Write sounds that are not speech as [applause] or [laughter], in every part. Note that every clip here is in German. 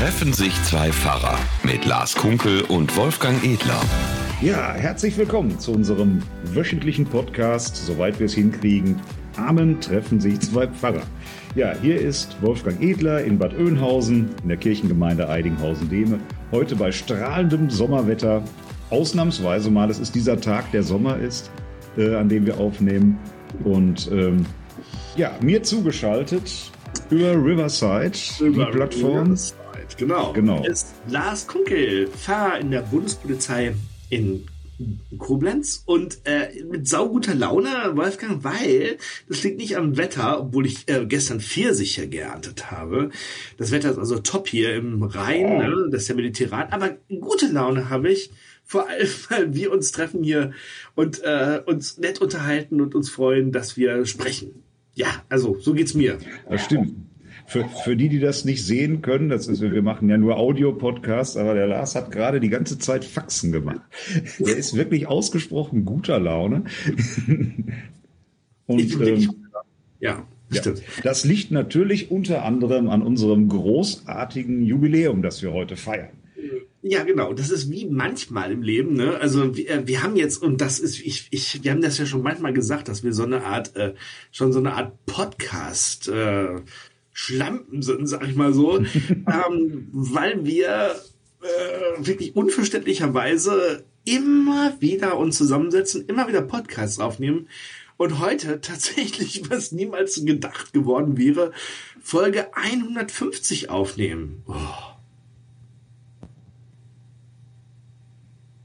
Treffen sich zwei Pfarrer mit Lars Kunkel und Wolfgang Edler. Ja, herzlich willkommen zu unserem wöchentlichen Podcast, soweit wir es hinkriegen. Amen treffen sich zwei Pfarrer. Ja, hier ist Wolfgang Edler in Bad Oeynhausen in der Kirchengemeinde Eidinghausen-Dehme. Heute bei strahlendem Sommerwetter. Ausnahmsweise mal, es ist dieser Tag, der Sommer ist, äh, an dem wir aufnehmen. Und ähm, ja, mir zugeschaltet über Riverside, über die Plattform. Riverside, genau. genau. Ist Lars Kunkel, Pfarrer in der Bundespolizei in Koblenz und äh, mit sauguter Laune, Wolfgang, weil das liegt nicht am Wetter, obwohl ich äh, gestern Pfirsiche geerntet habe. Das Wetter ist also top hier im Rhein, ne? das ist ja mediterran, aber gute Laune habe ich, vor allem, [laughs] weil wir uns treffen hier und äh, uns nett unterhalten und uns freuen, dass wir sprechen. Ja, also so geht's mir. Das stimmt. Für, für die, die das nicht sehen können, das ist, wir machen ja nur Audio-Podcasts, aber der Lars hat gerade die ganze Zeit Faxen gemacht. Der ist wirklich ausgesprochen guter Laune. [laughs] Und ähm, ja, ja, das liegt natürlich unter anderem an unserem großartigen Jubiläum, das wir heute feiern. Ja, genau. Das ist wie manchmal im Leben. Ne? Also wir, äh, wir haben jetzt und das ist, ich, ich, wir haben das ja schon manchmal gesagt, dass wir so eine Art, äh, schon so eine Art Podcast äh, Schlampen sind, sag ich mal so, [laughs] ähm, weil wir äh, wirklich unverständlicherweise immer wieder uns zusammensetzen, immer wieder Podcasts aufnehmen und heute [laughs] tatsächlich, was niemals gedacht geworden wäre, Folge 150 aufnehmen. Oh.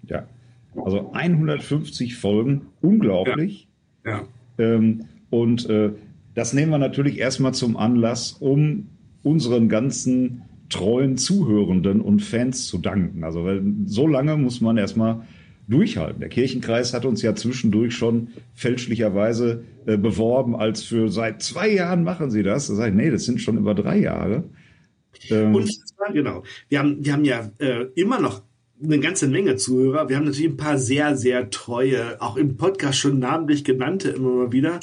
Ja, also 150 Folgen, unglaublich. Ja. ja. Ähm, und äh, das nehmen wir natürlich erstmal zum Anlass, um unseren ganzen treuen Zuhörenden und Fans zu danken. Also weil so lange muss man erstmal durchhalten. Der Kirchenkreis hat uns ja zwischendurch schon fälschlicherweise äh, beworben, als für seit zwei Jahren machen sie das. Da sage ich, nee, das sind schon über drei Jahre. Ähm, und genau. Wir haben, wir haben ja äh, immer noch eine ganze Menge Zuhörer. Wir haben natürlich ein paar sehr, sehr treue, auch im Podcast schon namentlich genannte immer mal wieder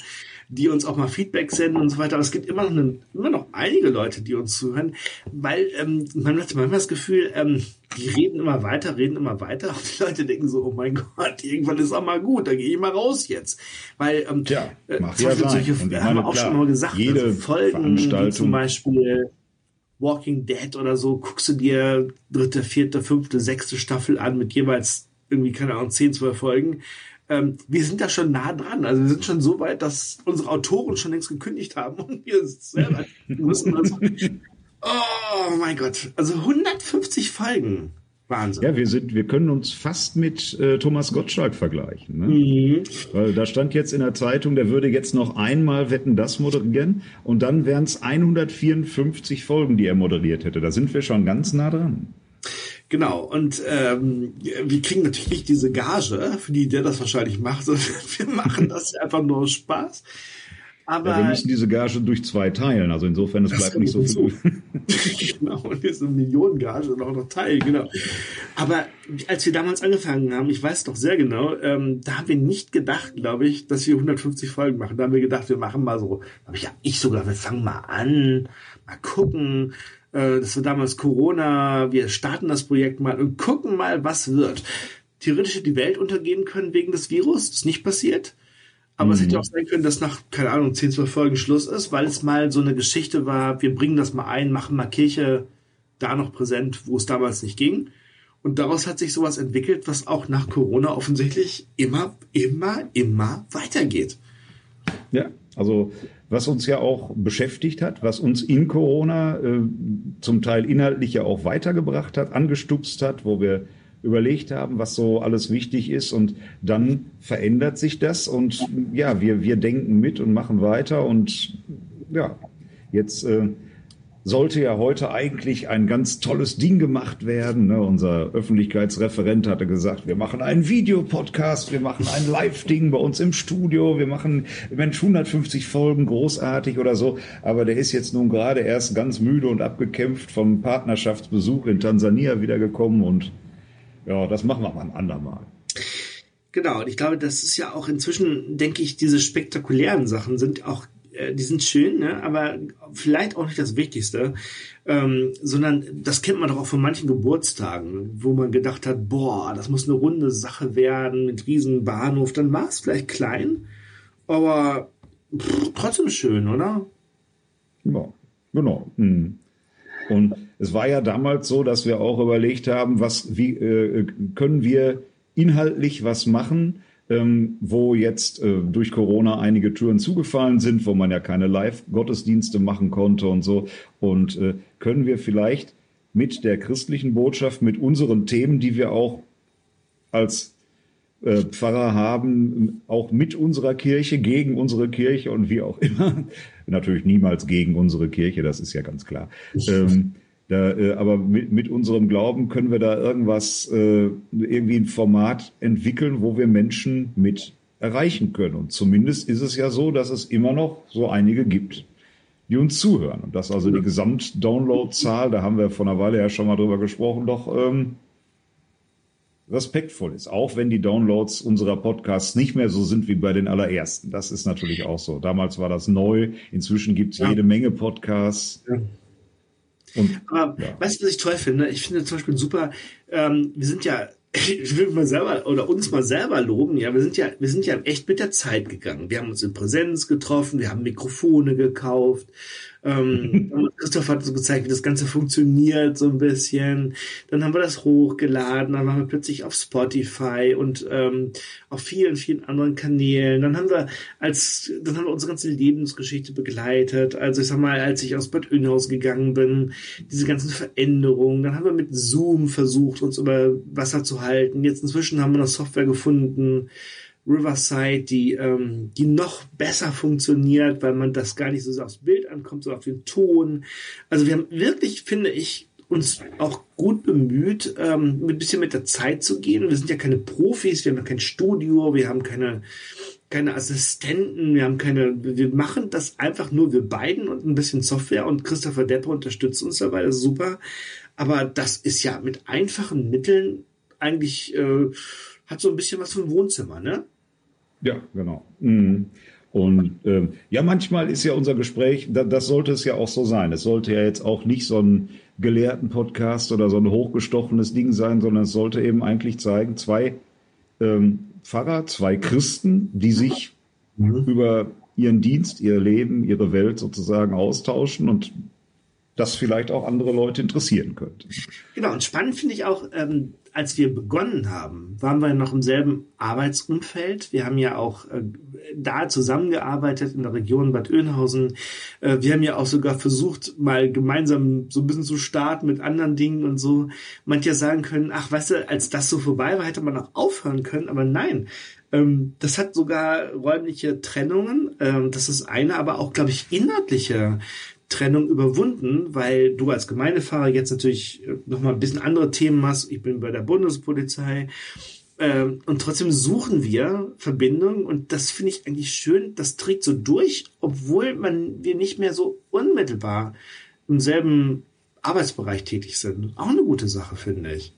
die uns auch mal Feedback senden und so weiter. Aber es gibt immer noch, eine, immer noch einige Leute, die uns zuhören, weil ähm, man hat manchmal das Gefühl, ähm, die reden immer weiter, reden immer weiter und die Leute denken so, oh mein Gott, irgendwann ist auch mal gut, da gehe ich mal raus jetzt. Weil ähm, Tja, äh, ja solche, und haben wir auch klar, schon mal gesagt, jede also Folgen, zum Beispiel Walking Dead oder so, guckst du dir dritte, vierte, fünfte, sechste Staffel an mit jeweils irgendwie, keine Ahnung, zehn, zwölf Folgen ähm, wir sind da schon nah dran. Also wir sind schon so weit, dass unsere Autoren schon längst gekündigt haben und wir selber [laughs] müssen. Also, oh mein Gott. Also 150 Folgen. Wahnsinn. Ja, wir sind, wir können uns fast mit äh, Thomas Gottschalk vergleichen. Ne? Mhm. Weil da stand jetzt in der Zeitung, der würde jetzt noch einmal Wetten das moderieren und dann wären es 154 Folgen, die er moderiert hätte. Da sind wir schon ganz nah dran. Genau, und ähm, wir kriegen natürlich nicht diese Gage, für die der das wahrscheinlich macht, [laughs] sondern wir machen das einfach nur aus Spaß. Aber ja, wir müssen diese Gage durch zwei teilen, also insofern, es bleibt nicht so viel. [laughs] genau, und diese Millionengage noch noch teilen, genau. Aber als wir damals angefangen haben, ich weiß doch sehr genau, ähm, da haben wir nicht gedacht, glaube ich, dass wir 150 Folgen machen. Da haben wir gedacht, wir machen mal so, hab ich ja, ich sogar, wir fangen mal an, mal gucken, äh, das war damals Corona, wir starten das Projekt mal und gucken mal, was wird. Theoretisch hätte die Welt untergehen können wegen des Virus, das ist nicht passiert. Aber mhm. es hätte mhm. auch sein können, dass nach, keine Ahnung, 10, 12 Folgen Schluss ist, weil es mal so eine Geschichte war, wir bringen das mal ein, machen mal Kirche da noch präsent, wo es damals nicht ging. Und daraus hat sich sowas entwickelt, was auch nach Corona offensichtlich immer, immer, immer weitergeht. Ja, also was uns ja auch beschäftigt hat, was uns in Corona äh, zum Teil inhaltlich ja auch weitergebracht hat, angestupst hat, wo wir überlegt haben, was so alles wichtig ist. Und dann verändert sich das. Und ja, wir, wir denken mit und machen weiter. Und ja, jetzt äh, sollte ja heute eigentlich ein ganz tolles Ding gemacht werden. Ne? Unser Öffentlichkeitsreferent hatte gesagt, wir machen einen Videopodcast, wir machen ein Live-Ding bei uns im Studio, wir machen Mensch 150 Folgen, großartig oder so. Aber der ist jetzt nun gerade erst ganz müde und abgekämpft vom Partnerschaftsbesuch in Tansania wiedergekommen und ja, das machen wir mal ein andermal. Genau, und ich glaube, das ist ja auch inzwischen, denke ich, diese spektakulären Sachen sind auch die sind schön, ne? aber vielleicht auch nicht das Wichtigste, ähm, sondern das kennt man doch auch von manchen Geburtstagen, wo man gedacht hat, boah, das muss eine runde Sache werden mit riesen Bahnhof. Dann war es vielleicht klein, aber pff, trotzdem schön, oder? Ja, genau. Mhm. Und es war ja damals so, dass wir auch überlegt haben, was, wie äh, können wir inhaltlich was machen, ähm, wo jetzt äh, durch Corona einige Türen zugefallen sind, wo man ja keine Live-Gottesdienste machen konnte und so. Und äh, können wir vielleicht mit der christlichen Botschaft, mit unseren Themen, die wir auch als äh, Pfarrer haben, auch mit unserer Kirche, gegen unsere Kirche und wie auch immer, [laughs] natürlich niemals gegen unsere Kirche, das ist ja ganz klar. Ähm, da, äh, aber mit, mit unserem Glauben können wir da irgendwas, äh, irgendwie ein Format entwickeln, wo wir Menschen mit erreichen können. Und zumindest ist es ja so, dass es immer noch so einige gibt, die uns zuhören. Und dass also die Gesamtdownloadzahl, da haben wir vor einer Weile ja schon mal drüber gesprochen, doch ähm, respektvoll ist. Auch wenn die Downloads unserer Podcasts nicht mehr so sind wie bei den allerersten. Das ist natürlich auch so. Damals war das neu. Inzwischen gibt es ja. jede Menge Podcasts. Ja. Und, Aber ja. weißt du, was ich toll finde? Ich finde zum Beispiel super, ähm, wir sind ja, [laughs] ich will mal selber oder uns mal selber loben, ja, wir sind ja, wir sind ja echt mit der Zeit gegangen. Wir haben uns in Präsenz getroffen, wir haben Mikrofone gekauft, ähm, [laughs] Christoph hat so gezeigt, wie das Ganze funktioniert, so ein bisschen. Dann haben wir das hochgeladen, dann waren wir plötzlich auf Spotify und ähm, auf vielen, vielen anderen Kanälen. Dann haben wir als, dann haben wir unsere ganze Lebensgeschichte begleitet. Also ich sag mal, als ich aus Bad Oeynhaus gegangen bin, diese ganzen Veränderungen. Dann haben wir mit Zoom versucht, uns über Wasser zu halten. Jetzt inzwischen haben wir eine Software gefunden, Riverside, die, ähm, die noch besser funktioniert, weil man das gar nicht so aufs Bild ankommt, sondern auf den Ton. Also wir haben wirklich, finde ich, uns auch gut bemüht, ähm, ein bisschen mit der Zeit zu gehen. wir sind ja keine Profis, wir haben kein Studio, wir haben keine, keine Assistenten, wir haben keine, wir machen das einfach nur wir beiden und ein bisschen Software und Christopher Deppe unterstützt uns dabei, das ist super. Aber das ist ja mit einfachen Mitteln eigentlich, äh, hat so ein bisschen was von Wohnzimmer, ne? Ja, genau. Mhm. Und ähm, ja, manchmal ist ja unser Gespräch, da, das sollte es ja auch so sein. Es sollte ja jetzt auch nicht so ein gelehrten Podcast oder so ein hochgestochenes Ding sein, sondern es sollte eben eigentlich zeigen, zwei ähm, Pfarrer, zwei Christen, die sich mhm. über ihren Dienst, ihr Leben, ihre Welt sozusagen austauschen und das vielleicht auch andere Leute interessieren könnte. Genau, und spannend finde ich auch, ähm, als wir begonnen haben, waren wir noch im selben Arbeitsumfeld. Wir haben ja auch äh, da zusammengearbeitet in der Region Bad Oeynhausen. Äh, wir haben ja auch sogar versucht, mal gemeinsam so ein bisschen zu starten mit anderen Dingen und so. Manche sagen können, ach, weißt du, als das so vorbei war, hätte man auch aufhören können. Aber nein, ähm, das hat sogar räumliche Trennungen. Ähm, das ist eine, aber auch, glaube ich, inhaltliche Trennung überwunden, weil du als Gemeindefahrer jetzt natürlich äh, nochmal ein bisschen andere Themen hast. Ich bin bei der Bundespolizei. Ähm, und trotzdem suchen wir Verbindungen und das finde ich eigentlich schön. Das trägt so durch, obwohl man wir nicht mehr so unmittelbar im selben Arbeitsbereich tätig sind. Auch eine gute Sache, finde ich.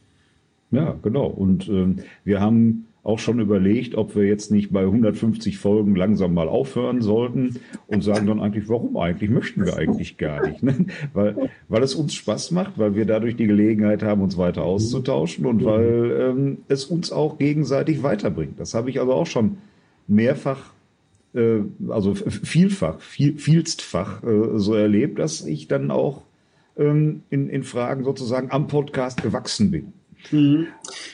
Ja, genau. Und ähm, wir haben auch schon überlegt, ob wir jetzt nicht bei 150 Folgen langsam mal aufhören sollten und sagen dann eigentlich, warum eigentlich? Möchten wir eigentlich gar nicht. Ne? Weil, weil es uns Spaß macht, weil wir dadurch die Gelegenheit haben, uns weiter auszutauschen und weil ähm, es uns auch gegenseitig weiterbringt. Das habe ich also auch schon mehrfach äh, also vielfach, viel, vielstfach äh, so erlebt, dass ich dann auch ähm, in, in Fragen sozusagen am Podcast gewachsen bin. Mhm.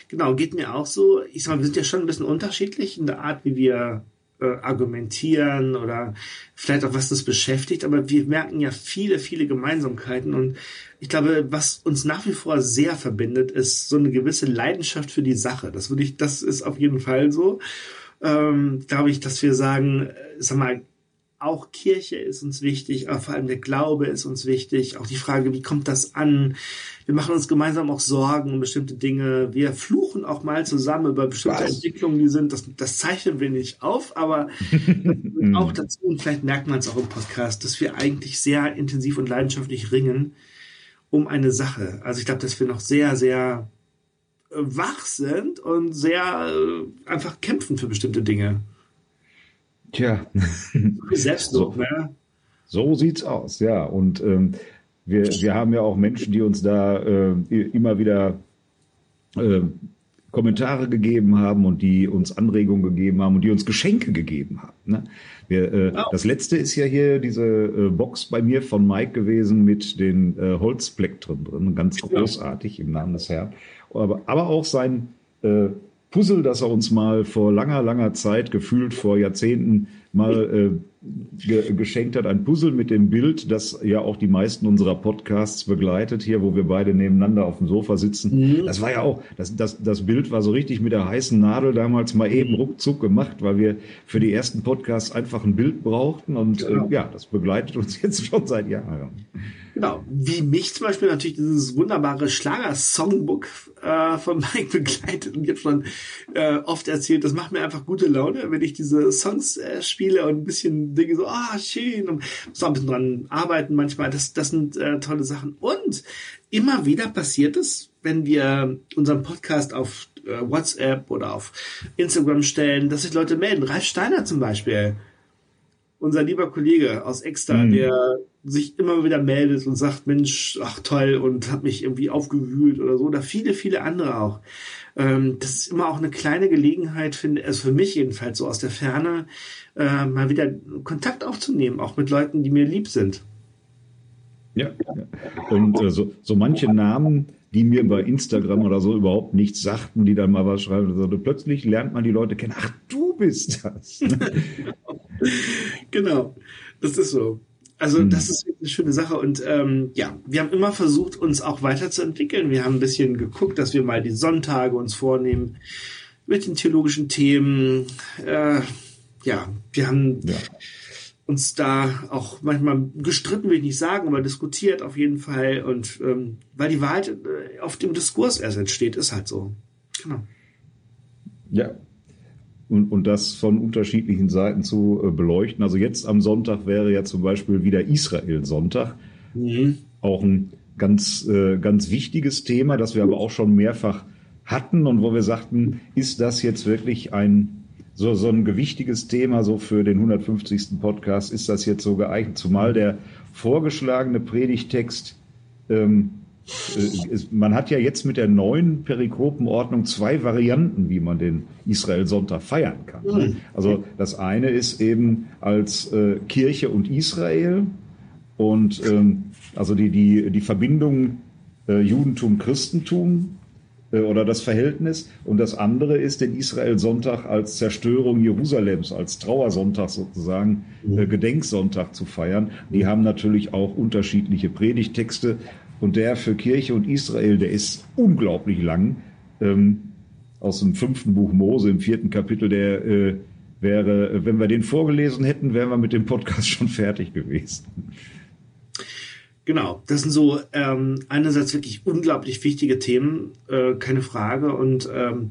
Genau, geht mir auch so. Ich sag mal, wir sind ja schon ein bisschen unterschiedlich in der Art, wie wir äh, argumentieren oder vielleicht auch was das beschäftigt, aber wir merken ja viele, viele Gemeinsamkeiten und ich glaube, was uns nach wie vor sehr verbindet, ist so eine gewisse Leidenschaft für die Sache. Das würde ich, das ist auf jeden Fall so. Ähm, glaube ich, dass wir sagen, äh, sag mal, auch Kirche ist uns wichtig, aber vor allem der Glaube ist uns wichtig. Auch die Frage, wie kommt das an? Wir machen uns gemeinsam auch Sorgen um bestimmte Dinge. Wir fluchen auch mal zusammen über bestimmte Was? Entwicklungen, die sind. Das, das zeichnen wir nicht auf, aber [laughs] auch dazu, und vielleicht merkt man es auch im Podcast, dass wir eigentlich sehr intensiv und leidenschaftlich ringen um eine Sache. Also ich glaube, dass wir noch sehr, sehr äh, wach sind und sehr äh, einfach kämpfen für bestimmte Dinge. Tja. [laughs] Selbstlob, so, ne? So sieht's aus, ja. Und ähm, wir, wir haben ja auch Menschen, die uns da äh, immer wieder äh, Kommentare gegeben haben und die uns Anregungen gegeben haben und die uns Geschenke gegeben haben. Ne? Wir, äh, oh. Das letzte ist ja hier diese äh, Box bei mir von Mike gewesen mit den äh, Holzplektren drin, ganz großartig im Namen des Herrn. Aber, aber auch sein äh, Puzzle, das er uns mal vor langer, langer Zeit, gefühlt vor Jahrzehnten, mal äh, ge geschenkt hat. Ein Puzzle mit dem Bild, das ja auch die meisten unserer Podcasts begleitet, hier, wo wir beide nebeneinander auf dem Sofa sitzen. Mhm. Das war ja auch, das, das, das Bild war so richtig mit der heißen Nadel damals mal eben ruckzuck gemacht, weil wir für die ersten Podcasts einfach ein Bild brauchten. Und genau. äh, ja, das begleitet uns [laughs] jetzt schon seit Jahren. Genau, wie mich zum Beispiel natürlich dieses wunderbare Schlager-Songbook äh, von [laughs] Mike begleitet und jetzt schon äh, oft erzählt, das macht mir einfach gute Laune, wenn ich diese Songs äh, spiele und ein bisschen denke so, ah, schön und muss auch ein bisschen dran arbeiten manchmal. Das, das sind äh, tolle Sachen. Und immer wieder passiert es, wenn wir unseren Podcast auf äh, WhatsApp oder auf Instagram stellen, dass sich Leute melden. Ralf Steiner zum Beispiel unser lieber Kollege aus Extra, mhm. der sich immer wieder meldet und sagt, Mensch, ach toll und hat mich irgendwie aufgewühlt oder so, oder viele, viele andere auch. Ähm, das ist immer auch eine kleine Gelegenheit, finde also für mich jedenfalls so aus der Ferne, äh, mal wieder Kontakt aufzunehmen, auch mit Leuten, die mir lieb sind. Ja, und äh, so, so manche Namen, die mir bei Instagram oder so überhaupt nichts sagten, die dann mal was schreiben. Also plötzlich lernt man die Leute kennen. Ach, du bist das. [laughs] [laughs] genau, das ist so. Also hm. das ist eine schöne Sache und ähm, ja, wir haben immer versucht, uns auch weiterzuentwickeln. Wir haben ein bisschen geguckt, dass wir mal die Sonntage uns vornehmen mit den theologischen Themen. Äh, ja, wir haben ja. uns da auch manchmal gestritten, will ich nicht sagen, aber diskutiert auf jeden Fall. Und ähm, weil die Wahrheit äh, auf dem Diskurs erst entsteht, ist halt so. Genau. Ja, und, und das von unterschiedlichen Seiten zu äh, beleuchten. Also jetzt am Sonntag wäre ja zum Beispiel wieder Israel-Sonntag. Mhm. Auch ein ganz, äh, ganz wichtiges Thema, das wir aber auch schon mehrfach hatten und wo wir sagten, ist das jetzt wirklich ein so, so ein gewichtiges Thema so für den 150. Podcast? Ist das jetzt so geeignet? Zumal der vorgeschlagene Predigtext ähm, äh, man hat ja jetzt mit der neuen Perikopenordnung zwei Varianten, wie man den Israel-Sonntag feiern kann. Mhm. Also das eine ist eben als äh, Kirche und Israel und ähm, also die, die, die Verbindung äh, Judentum-Christentum äh, oder das Verhältnis. Und das andere ist den Israel-Sonntag als Zerstörung Jerusalems, als Trauersonntag sozusagen, mhm. äh, Gedenksonntag zu feiern. Die haben natürlich auch unterschiedliche Predigtexte. Und der für Kirche und Israel, der ist unglaublich lang. Ähm, aus dem fünften Buch Mose, im vierten Kapitel, der äh, wäre, wenn wir den vorgelesen hätten, wären wir mit dem Podcast [laughs] schon fertig gewesen. Genau, das sind so ähm, einerseits wirklich unglaublich wichtige Themen, äh, keine Frage. Und ähm,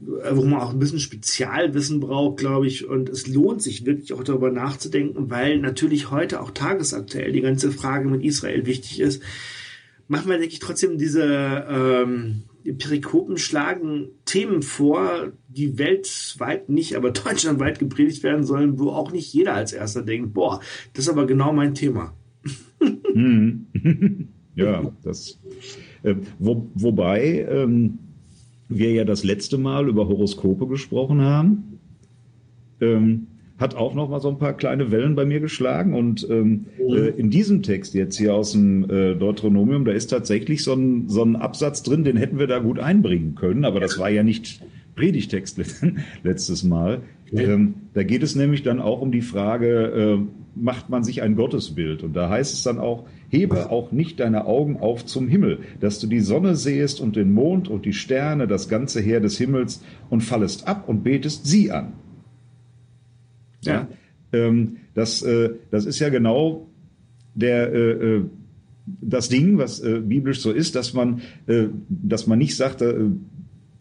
wo man auch ein bisschen Spezialwissen braucht, glaube ich. Und es lohnt sich wirklich auch darüber nachzudenken, weil natürlich heute auch tagesaktuell die ganze Frage mit Israel wichtig ist manchmal denke ich trotzdem, diese ähm, Perikopen schlagen Themen vor, die weltweit nicht, aber [laughs] deutschlandweit gepredigt werden sollen, wo auch nicht jeder als erster denkt, boah, das ist aber genau mein Thema. Mhm. [laughs] ja, das. Äh, wo, wobei ähm, wir ja das letzte Mal über Horoskope gesprochen haben. Ähm, hat auch noch mal so ein paar kleine Wellen bei mir geschlagen. Und ähm, mhm. äh, in diesem Text jetzt hier aus dem äh, Deuteronomium, da ist tatsächlich so ein, so ein Absatz drin, den hätten wir da gut einbringen können, aber das war ja nicht Predigtext [laughs] letztes Mal. Ähm, da geht es nämlich dann auch um die Frage, äh, macht man sich ein Gottesbild? Und da heißt es dann auch, hebe auch nicht deine Augen auf zum Himmel, dass du die Sonne sehest und den Mond und die Sterne, das ganze Heer des Himmels und fallest ab und betest sie an. Ja. Ähm, das, äh, das ist ja genau der, äh, äh, das Ding, was äh, biblisch so ist, dass man, äh, dass man nicht sagt, äh,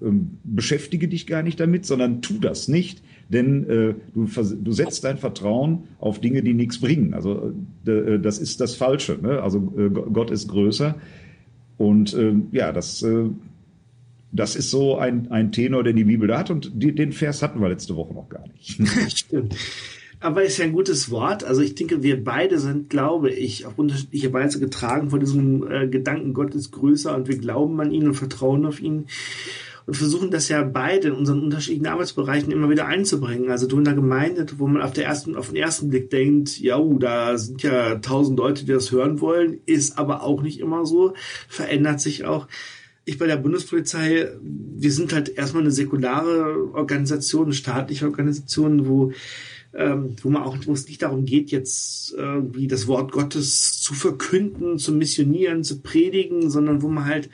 ähm, beschäftige dich gar nicht damit, sondern tu das nicht, denn du, du setzt dein Vertrauen auf Dinge, die nichts bringen. Also das ist das Falsche. Ne? Also Gott ist größer und äh, ja, das das ist so ein, ein Tenor, den die Bibel da hat und die, den Vers hatten wir letzte Woche noch gar nicht. [laughs] Stimmt. Aber ist ja ein gutes Wort. Also ich denke, wir beide sind, glaube ich, auf unterschiedliche Weise getragen von diesem äh, Gedanken, Gott ist größer und wir glauben an ihn und vertrauen auf ihn und versuchen das ja beide in unseren unterschiedlichen Arbeitsbereichen immer wieder einzubringen. Also du in der Gemeinde, wo man auf, der ersten, auf den ersten Blick denkt, ja, uh, da sind ja tausend Leute, die das hören wollen, ist aber auch nicht immer so, verändert sich auch ich bei der Bundespolizei, wir sind halt erstmal eine säkulare Organisation, eine staatliche Organisation, wo ähm, wo man auch, wo es nicht darum geht, jetzt irgendwie das Wort Gottes zu verkünden, zu missionieren, zu predigen, sondern wo man halt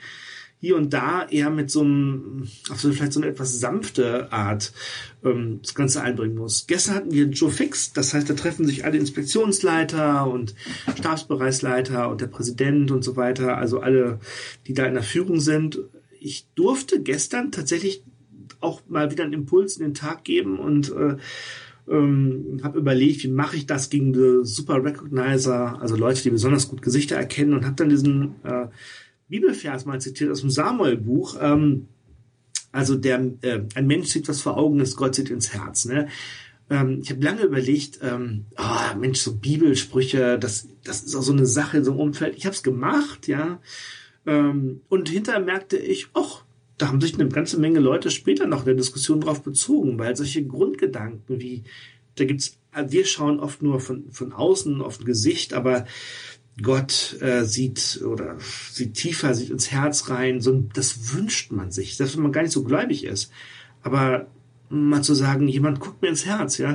hier und da eher mit so einem, auf so vielleicht so eine etwas sanfte Art ähm, das Ganze einbringen muss. Gestern hatten wir Joe Fix, das heißt, da treffen sich alle Inspektionsleiter und Stabsbereichsleiter und der Präsident und so weiter, also alle, die da in der Führung sind. Ich durfte gestern tatsächlich auch mal wieder einen Impuls in den Tag geben und äh, ähm, habe überlegt, wie mache ich das gegen Super Recognizer, also Leute, die besonders gut Gesichter erkennen und habe dann diesen äh, Bibelvers mal zitiert aus dem Samuel-Buch. Ähm, also der äh, ein Mensch sieht was vor Augen ist, Gott sieht ins Herz. Ne? Ähm, ich habe lange überlegt, ähm, oh, Mensch, so Bibelsprüche, das, das ist auch so eine Sache in so einem Umfeld. Ich habe es gemacht, ja. Ähm, und hinterher merkte ich, ach, da haben sich eine ganze Menge Leute später noch in der Diskussion drauf bezogen, weil solche Grundgedanken wie, da gibt's, wir schauen oft nur von, von außen auf ein Gesicht, aber Gott äh, sieht oder sieht tiefer, sieht ins Herz rein. So, das wünscht man sich, wenn man gar nicht so gläubig ist. Aber mal zu sagen, jemand guckt mir ins Herz, ja.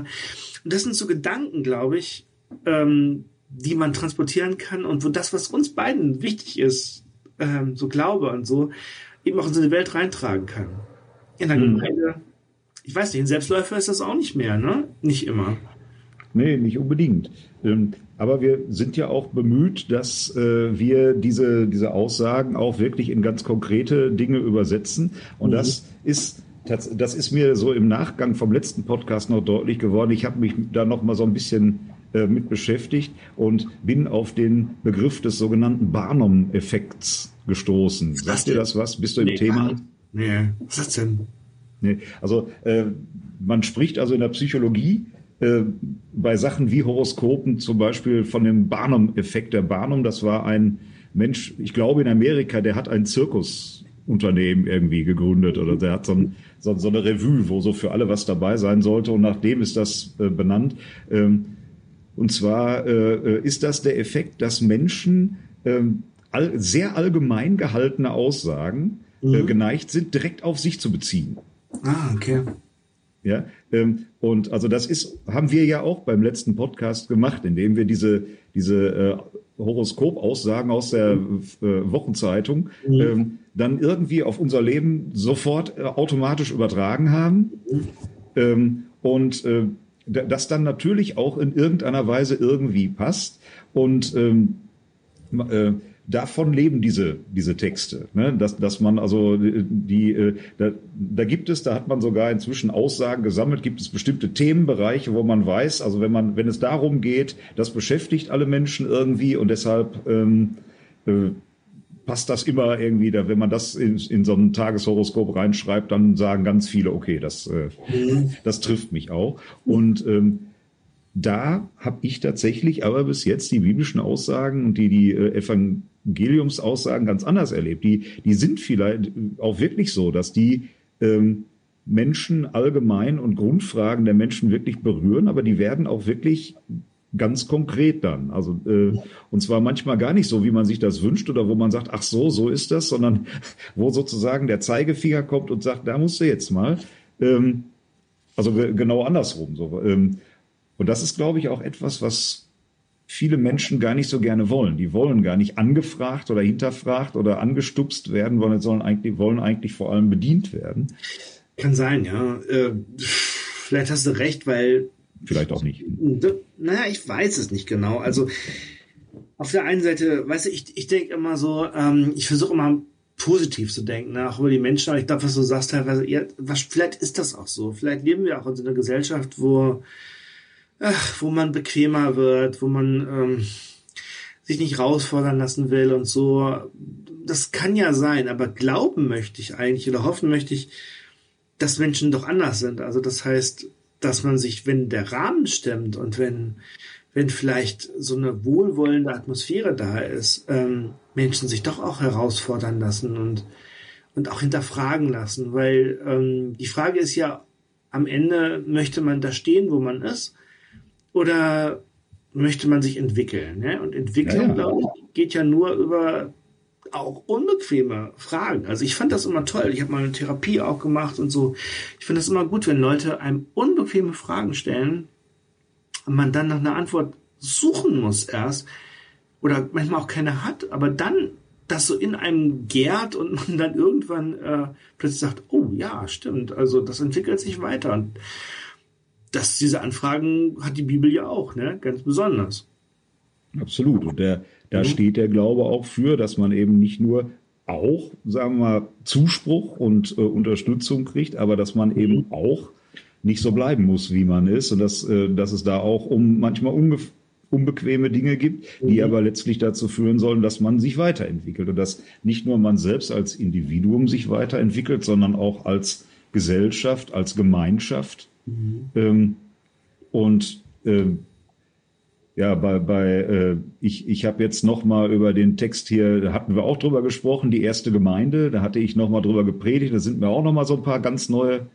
Und das sind so Gedanken, glaube ich, ähm, die man transportieren kann und wo das, was uns beiden wichtig ist, ähm, so Glaube und so, eben auch in so eine Welt reintragen kann. In der mhm. Gemeinde, ich weiß nicht, ein Selbstläufer ist das auch nicht mehr, ne? Nicht immer. Nee, nicht unbedingt. Ähm, aber wir sind ja auch bemüht, dass äh, wir diese, diese Aussagen auch wirklich in ganz konkrete Dinge übersetzen. Und mhm. das ist das ist mir so im Nachgang vom letzten Podcast noch deutlich geworden. Ich habe mich da noch mal so ein bisschen äh, mit beschäftigt und bin auf den Begriff des sogenannten Barnum-Effekts gestoßen. Sagt dir das was? Bist du im nee, Thema? Nee, was ist das denn? Nee, also äh, man spricht also in der Psychologie äh, bei Sachen wie Horoskopen zum Beispiel von dem Barnum-Effekt. Der Barnum, das war ein Mensch, ich glaube in Amerika, der hat ein Zirkusunternehmen irgendwie gegründet oder der hat so, ein, so, so, eine Revue, wo so für alle was dabei sein sollte und nach dem ist das äh, benannt. Ähm, und zwar äh, äh ist das der Effekt, dass Menschen ähm, all, sehr allgemein gehaltene Aussagen äh, mhm. geneigt sind, direkt auf sich zu beziehen. Ah, okay. Ja, und also das ist, haben wir ja auch beim letzten Podcast gemacht, indem wir diese, diese äh, Horoskop-Aussagen aus der äh, Wochenzeitung mhm. ähm, dann irgendwie auf unser Leben sofort äh, automatisch übertragen haben. Ähm, und das dann natürlich auch in irgendeiner Weise irgendwie passt. Und ähm, äh, davon leben diese, diese Texte. Ne? Dass, dass man also die, äh, da, da gibt es, da hat man sogar inzwischen Aussagen gesammelt, gibt es bestimmte Themenbereiche, wo man weiß, also wenn man, wenn es darum geht, das beschäftigt alle Menschen irgendwie und deshalb ähm, äh, passt das immer irgendwie, da, wenn man das in, in so ein Tageshoroskop reinschreibt, dann sagen ganz viele, okay, das, äh, mhm. das trifft mich auch. Und ähm, da habe ich tatsächlich aber bis jetzt die biblischen Aussagen und die die äh, Evangeliumsaussagen ganz anders erlebt. Die, die sind vielleicht auch wirklich so, dass die ähm, Menschen allgemein und Grundfragen der Menschen wirklich berühren, aber die werden auch wirklich ganz konkret dann. Also äh, und zwar manchmal gar nicht so, wie man sich das wünscht oder wo man sagt, ach so, so ist das, sondern [laughs] wo sozusagen der Zeigefinger kommt und sagt, da musst du jetzt mal. Ähm, also genau andersrum. So. Ähm, und das ist, glaube ich, auch etwas, was viele Menschen gar nicht so gerne wollen. Die wollen gar nicht angefragt oder hinterfragt oder angestupst werden, sondern sollen eigentlich, wollen eigentlich vor allem bedient werden. Kann sein, ja. Äh, vielleicht hast du recht, weil. Vielleicht auch nicht. Naja, ich weiß es nicht genau. Also auf der einen Seite, weißt du, ich, ich denke immer so, ähm, ich versuche immer positiv zu denken, ne? auch über die Menschen, aber ich glaube, was du sagst teilweise, ja, was, vielleicht ist das auch so. Vielleicht leben wir auch in so einer Gesellschaft, wo ach, wo man bequemer wird, wo man ähm, sich nicht herausfordern lassen will und so. Das kann ja sein, aber glauben möchte ich eigentlich oder hoffen möchte ich, dass Menschen doch anders sind. Also das heißt, dass man sich, wenn der Rahmen stimmt und wenn, wenn vielleicht so eine wohlwollende Atmosphäre da ist, ähm, Menschen sich doch auch herausfordern lassen und, und auch hinterfragen lassen. Weil ähm, die Frage ist ja, am Ende möchte man da stehen, wo man ist, oder möchte man sich entwickeln? Ne? Und Entwicklung, ja, ja. glaube ich, geht ja nur über auch unbequeme Fragen. Also ich fand das immer toll. Ich habe mal eine Therapie auch gemacht und so. Ich finde das immer gut, wenn Leute einem unbequeme Fragen stellen und man dann nach einer Antwort suchen muss erst oder manchmal auch keine hat, aber dann das so in einem gärt und man dann irgendwann äh, plötzlich sagt, oh ja, stimmt, also das entwickelt sich weiter. Und das, diese Anfragen hat die Bibel ja auch, ne? ganz besonders. Absolut. Und der, da mhm. steht der Glaube auch für, dass man eben nicht nur auch, sagen wir mal, Zuspruch und äh, Unterstützung kriegt, aber dass man eben mhm. auch nicht so bleiben muss, wie man ist und dass, äh, dass es da auch um manchmal unbequeme Dinge gibt, die mhm. aber letztlich dazu führen sollen, dass man sich weiterentwickelt und dass nicht nur man selbst als Individuum sich weiterentwickelt, sondern auch als Gesellschaft, als Gemeinschaft. Mhm. Ähm, und ähm, ja, bei, bei äh, ich, ich habe jetzt noch mal über den Text hier, da hatten wir auch drüber gesprochen, die erste Gemeinde, da hatte ich noch mal drüber gepredigt, da sind mir auch noch mal so ein paar ganz neue,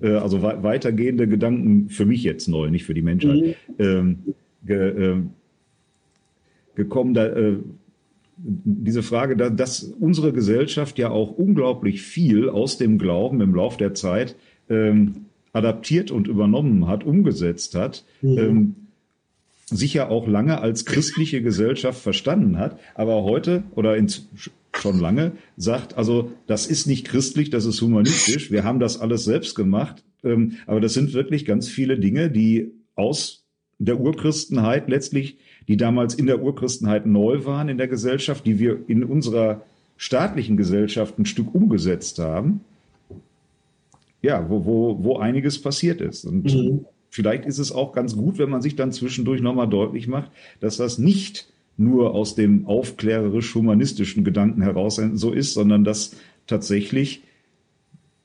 äh, also we weitergehende Gedanken für mich jetzt neu, nicht für die Menschheit, mhm. ähm, ge, äh, gekommen. Da, äh, diese Frage, da, dass unsere Gesellschaft ja auch unglaublich viel aus dem Glauben im Lauf der Zeit ähm, adaptiert und übernommen hat, umgesetzt hat. Mhm. Ähm, sicher auch lange als christliche Gesellschaft verstanden hat, aber heute oder in, schon lange sagt, also das ist nicht christlich, das ist humanistisch, wir haben das alles selbst gemacht, ähm, aber das sind wirklich ganz viele Dinge, die aus der Urchristenheit letztlich, die damals in der Urchristenheit neu waren in der Gesellschaft, die wir in unserer staatlichen Gesellschaft ein Stück umgesetzt haben. Ja, wo, wo, wo einiges passiert ist. Und mhm vielleicht ist es auch ganz gut, wenn man sich dann zwischendurch nochmal deutlich macht, dass das nicht nur aus dem aufklärerisch-humanistischen Gedanken heraus so ist, sondern dass tatsächlich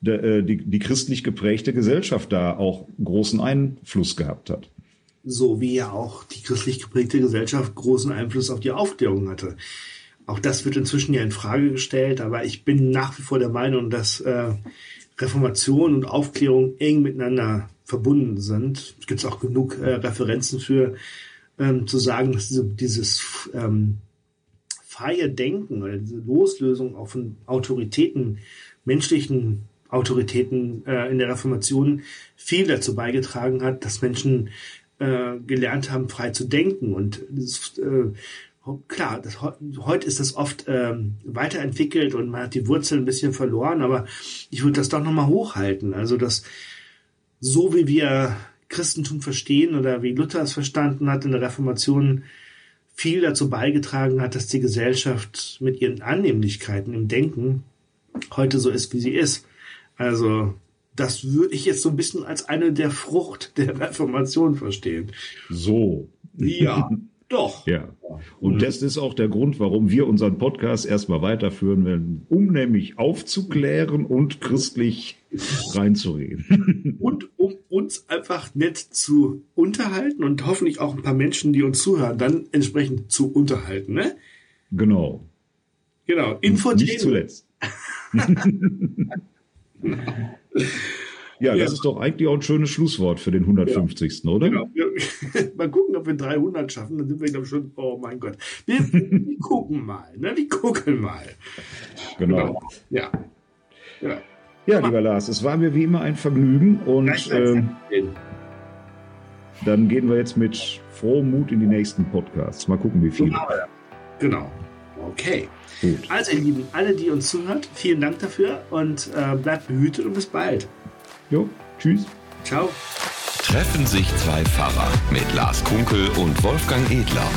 der, äh, die, die christlich geprägte Gesellschaft da auch großen Einfluss gehabt hat. So wie ja auch die christlich geprägte Gesellschaft großen Einfluss auf die Aufklärung hatte. Auch das wird inzwischen ja in Frage gestellt, aber ich bin nach wie vor der Meinung, dass äh, Reformation und Aufklärung eng miteinander verbunden sind. Es gibt auch genug äh, Referenzen für ähm, zu sagen, dass diese, dieses ähm, freie Denken oder diese Loslösung auch von Autoritäten, menschlichen Autoritäten äh, in der Reformation viel dazu beigetragen hat, dass Menschen äh, gelernt haben, frei zu denken. Und das, äh, klar, das, heute ist das oft ähm, weiterentwickelt und man hat die Wurzeln ein bisschen verloren, aber ich würde das doch nochmal hochhalten. Also das so wie wir Christentum verstehen oder wie Luther es verstanden hat in der Reformation, viel dazu beigetragen hat, dass die Gesellschaft mit ihren Annehmlichkeiten im Denken heute so ist, wie sie ist. Also das würde ich jetzt so ein bisschen als eine der Frucht der Reformation verstehen. So. Ja. [laughs] Doch. Ja. Und mhm. das ist auch der Grund, warum wir unseren Podcast erstmal weiterführen werden, um nämlich aufzuklären und christlich reinzureden. [laughs] Und um uns einfach nett zu unterhalten und hoffentlich auch ein paar Menschen, die uns zuhören, dann entsprechend zu unterhalten, ne? Genau. Genau. Infotainment. Nicht zuletzt. Ja, [laughs] [laughs] ja, das ist doch eigentlich auch ein schönes Schlusswort für den 150. Ja. oder? Genau. [laughs] mal gucken, ob wir 300 schaffen. Dann sind wir, glaube ich, schon, oh mein Gott. Wir, [laughs] wir gucken mal, ne? Wir gucken mal. Genau. genau. Ja. Ja, ja lieber Lars, es war mir wie immer ein Vergnügen und ähm, dann gehen wir jetzt mit frohem Mut in die nächsten Podcasts. Mal gucken, wie viel. Genau. Okay. Gut. Also, ihr Lieben, alle, die uns zuhört, vielen Dank dafür und äh, bleibt behütet und bis bald. Jo, tschüss. Ciao. Treffen sich zwei Pfarrer mit Lars Kunkel und Wolfgang Edler.